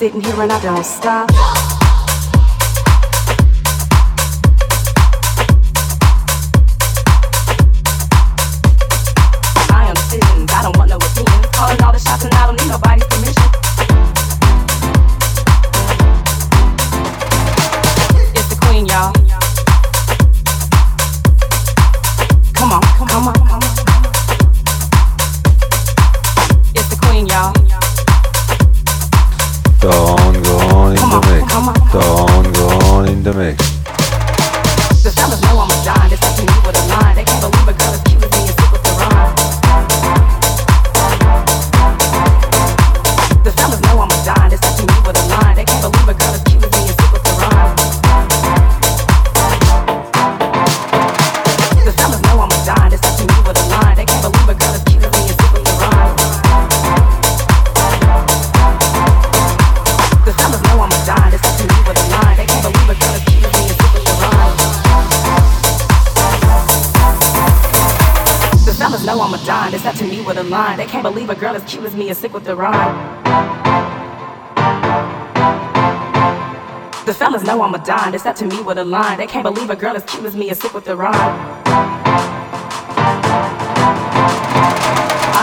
sitting here and I don't stop. on in the mix. Dawn gone in the mix. The fellas know I'm a me with a line. They can't believe a girl is the line. They can't believe a girl as cute as me is sick with the rhyme. The fellas know I'm a dime. They step to me with a line. They can't believe a girl as cute as me is sick with the rhyme.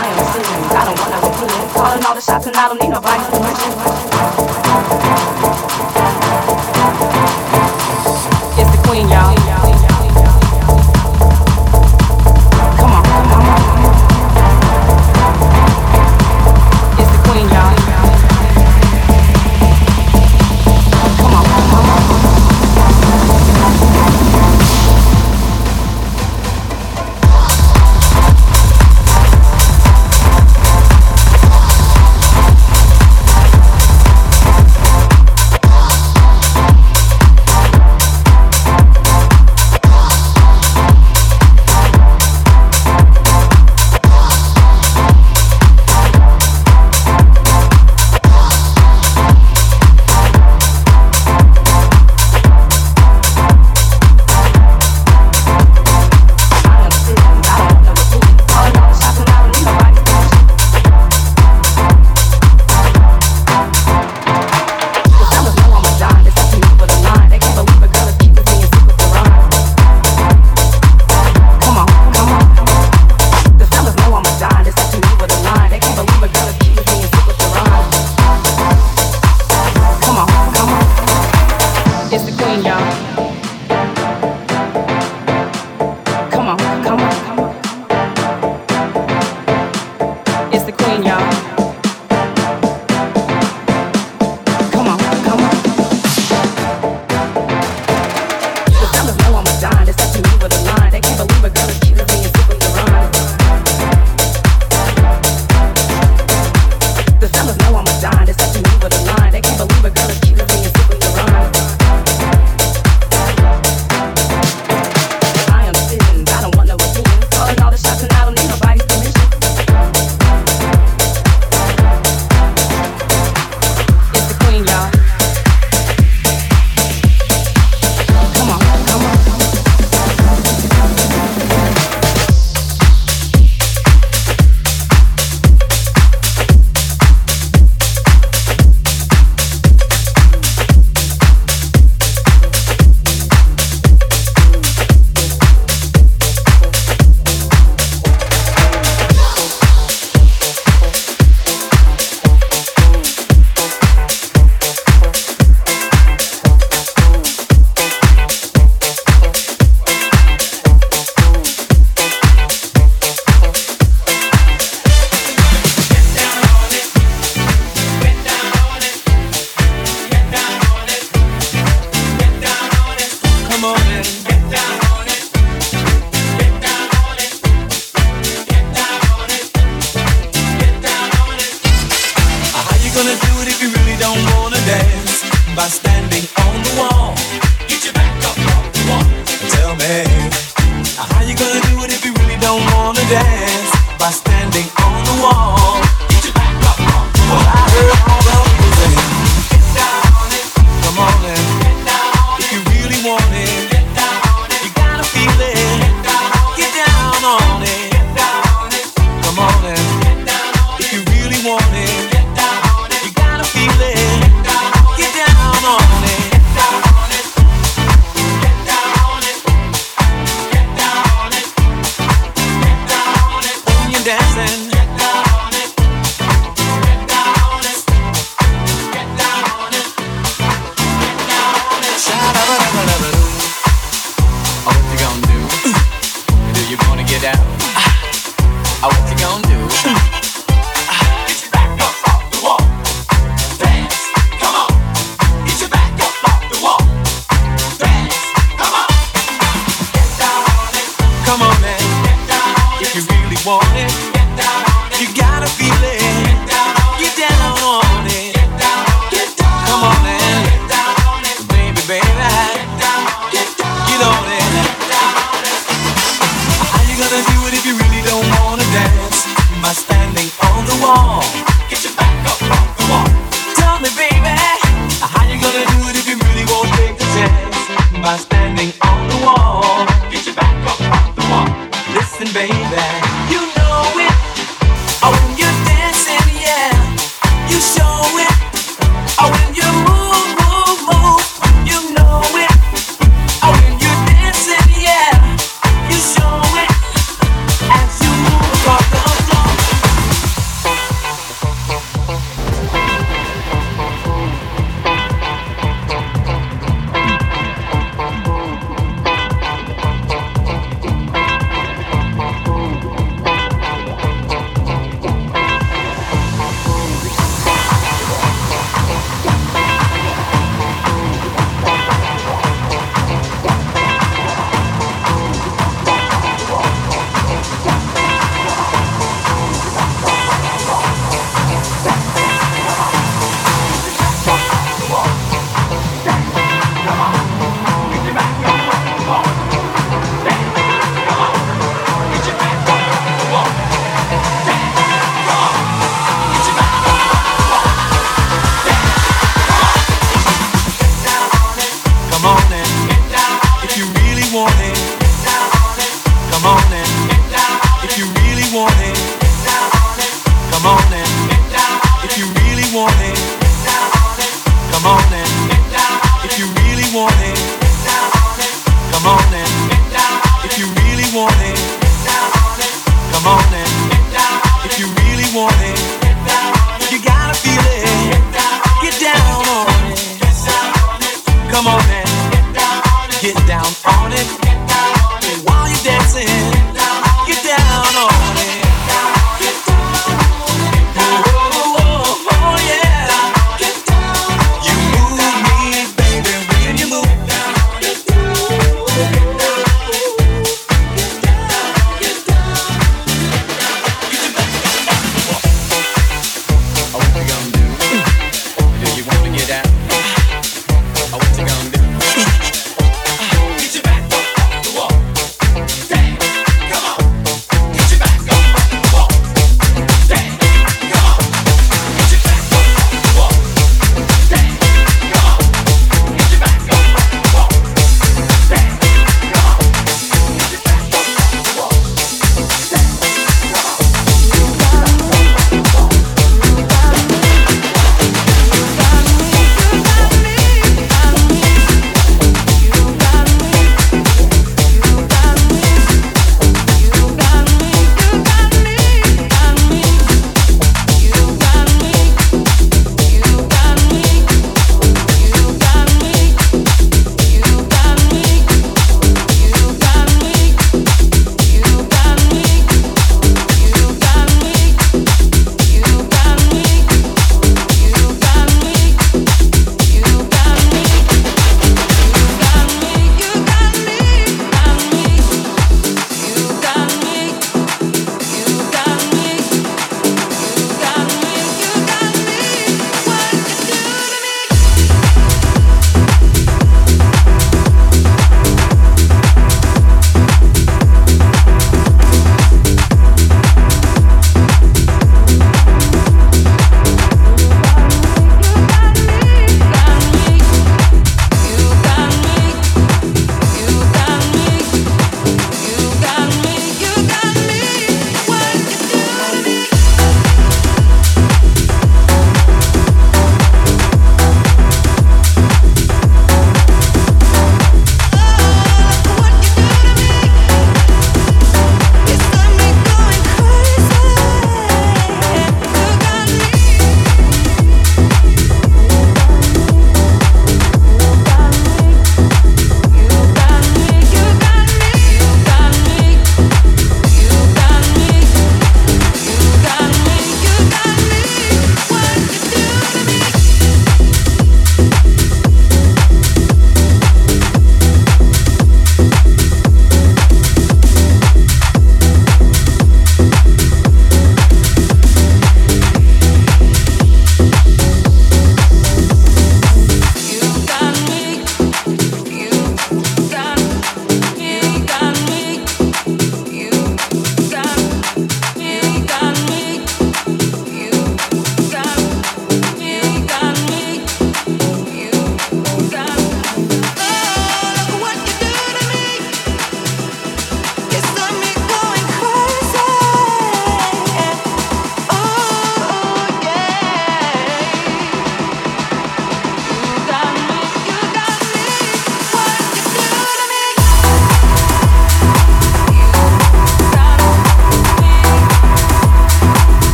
I am serious. I don't want no opinion. Calling all the shots and I don't need nobody's permission.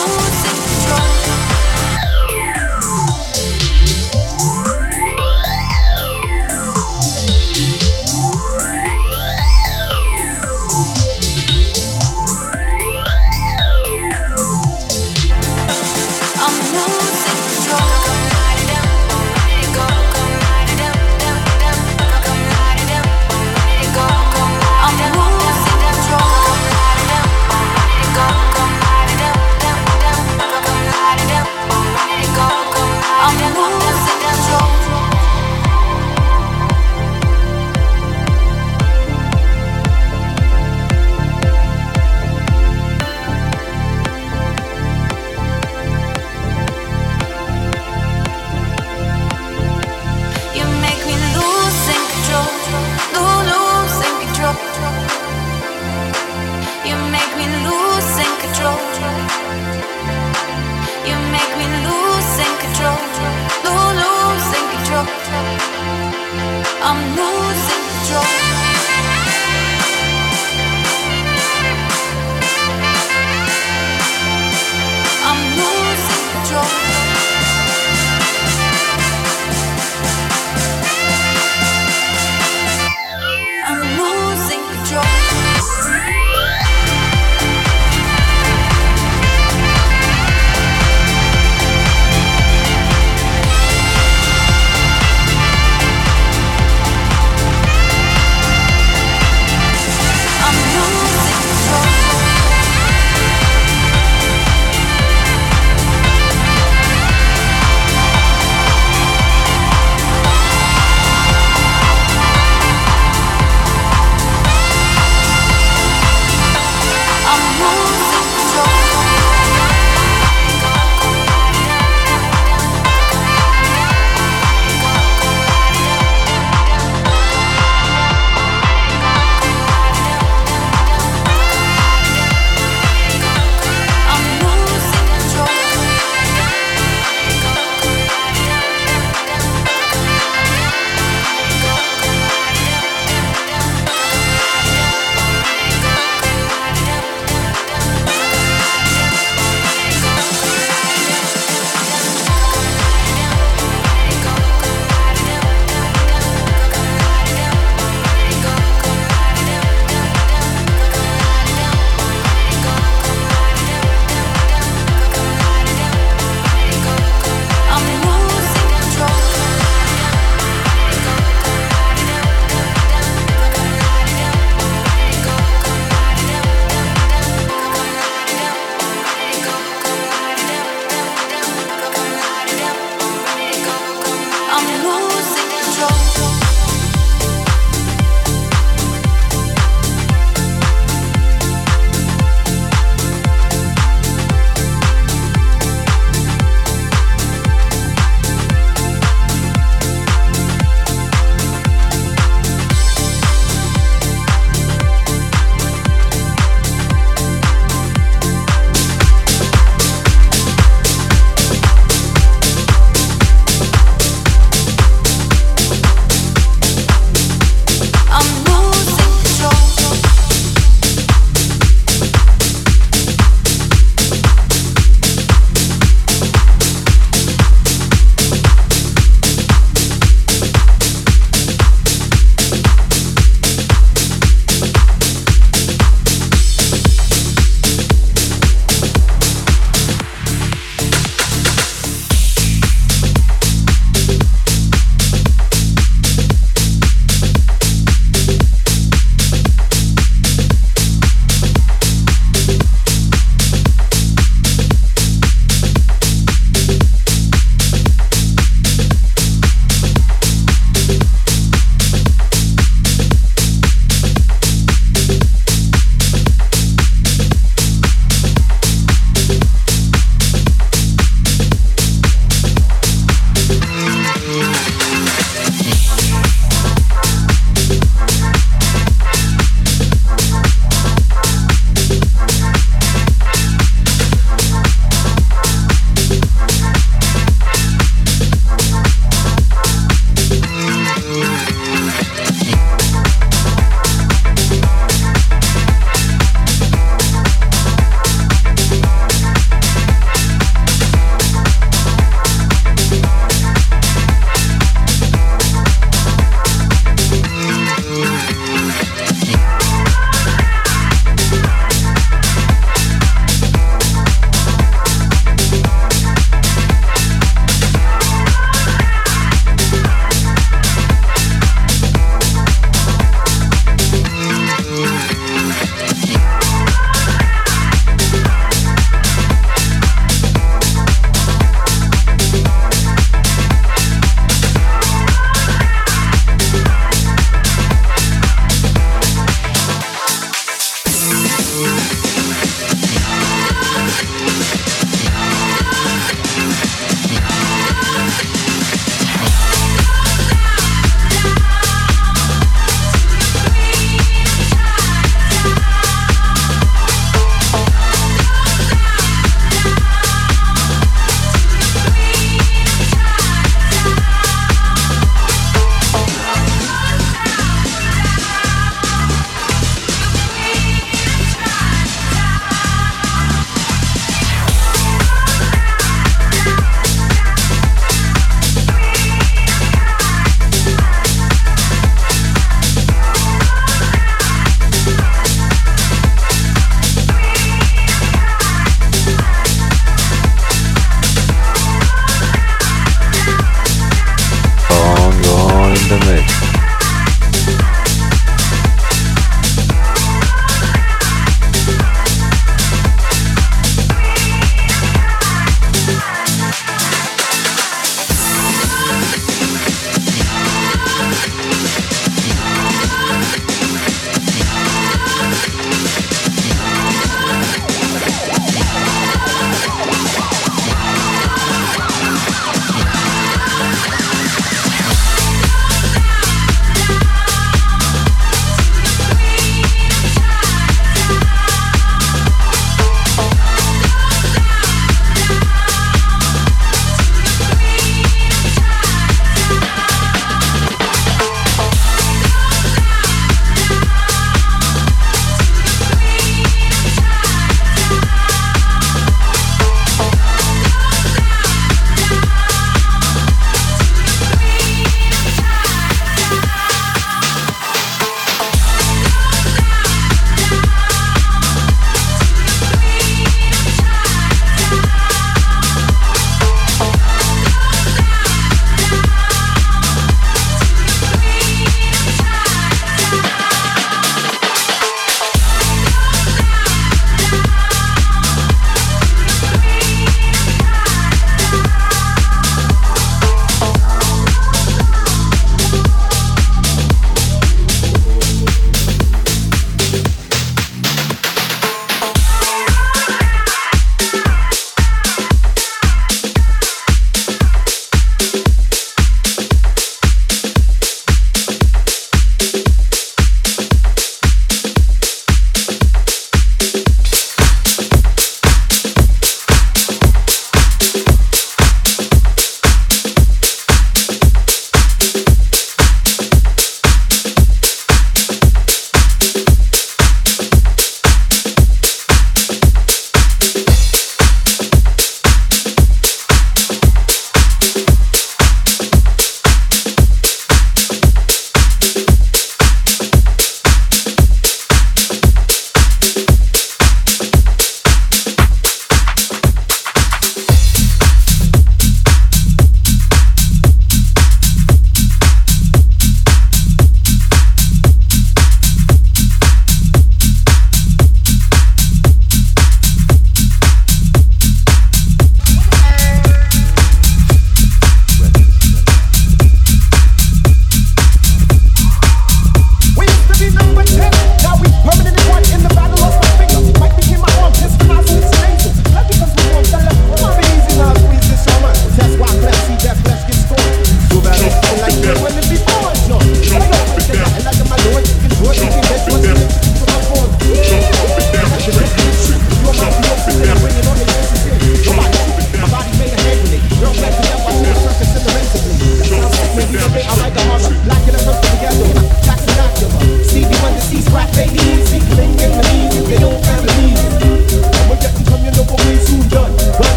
Oh,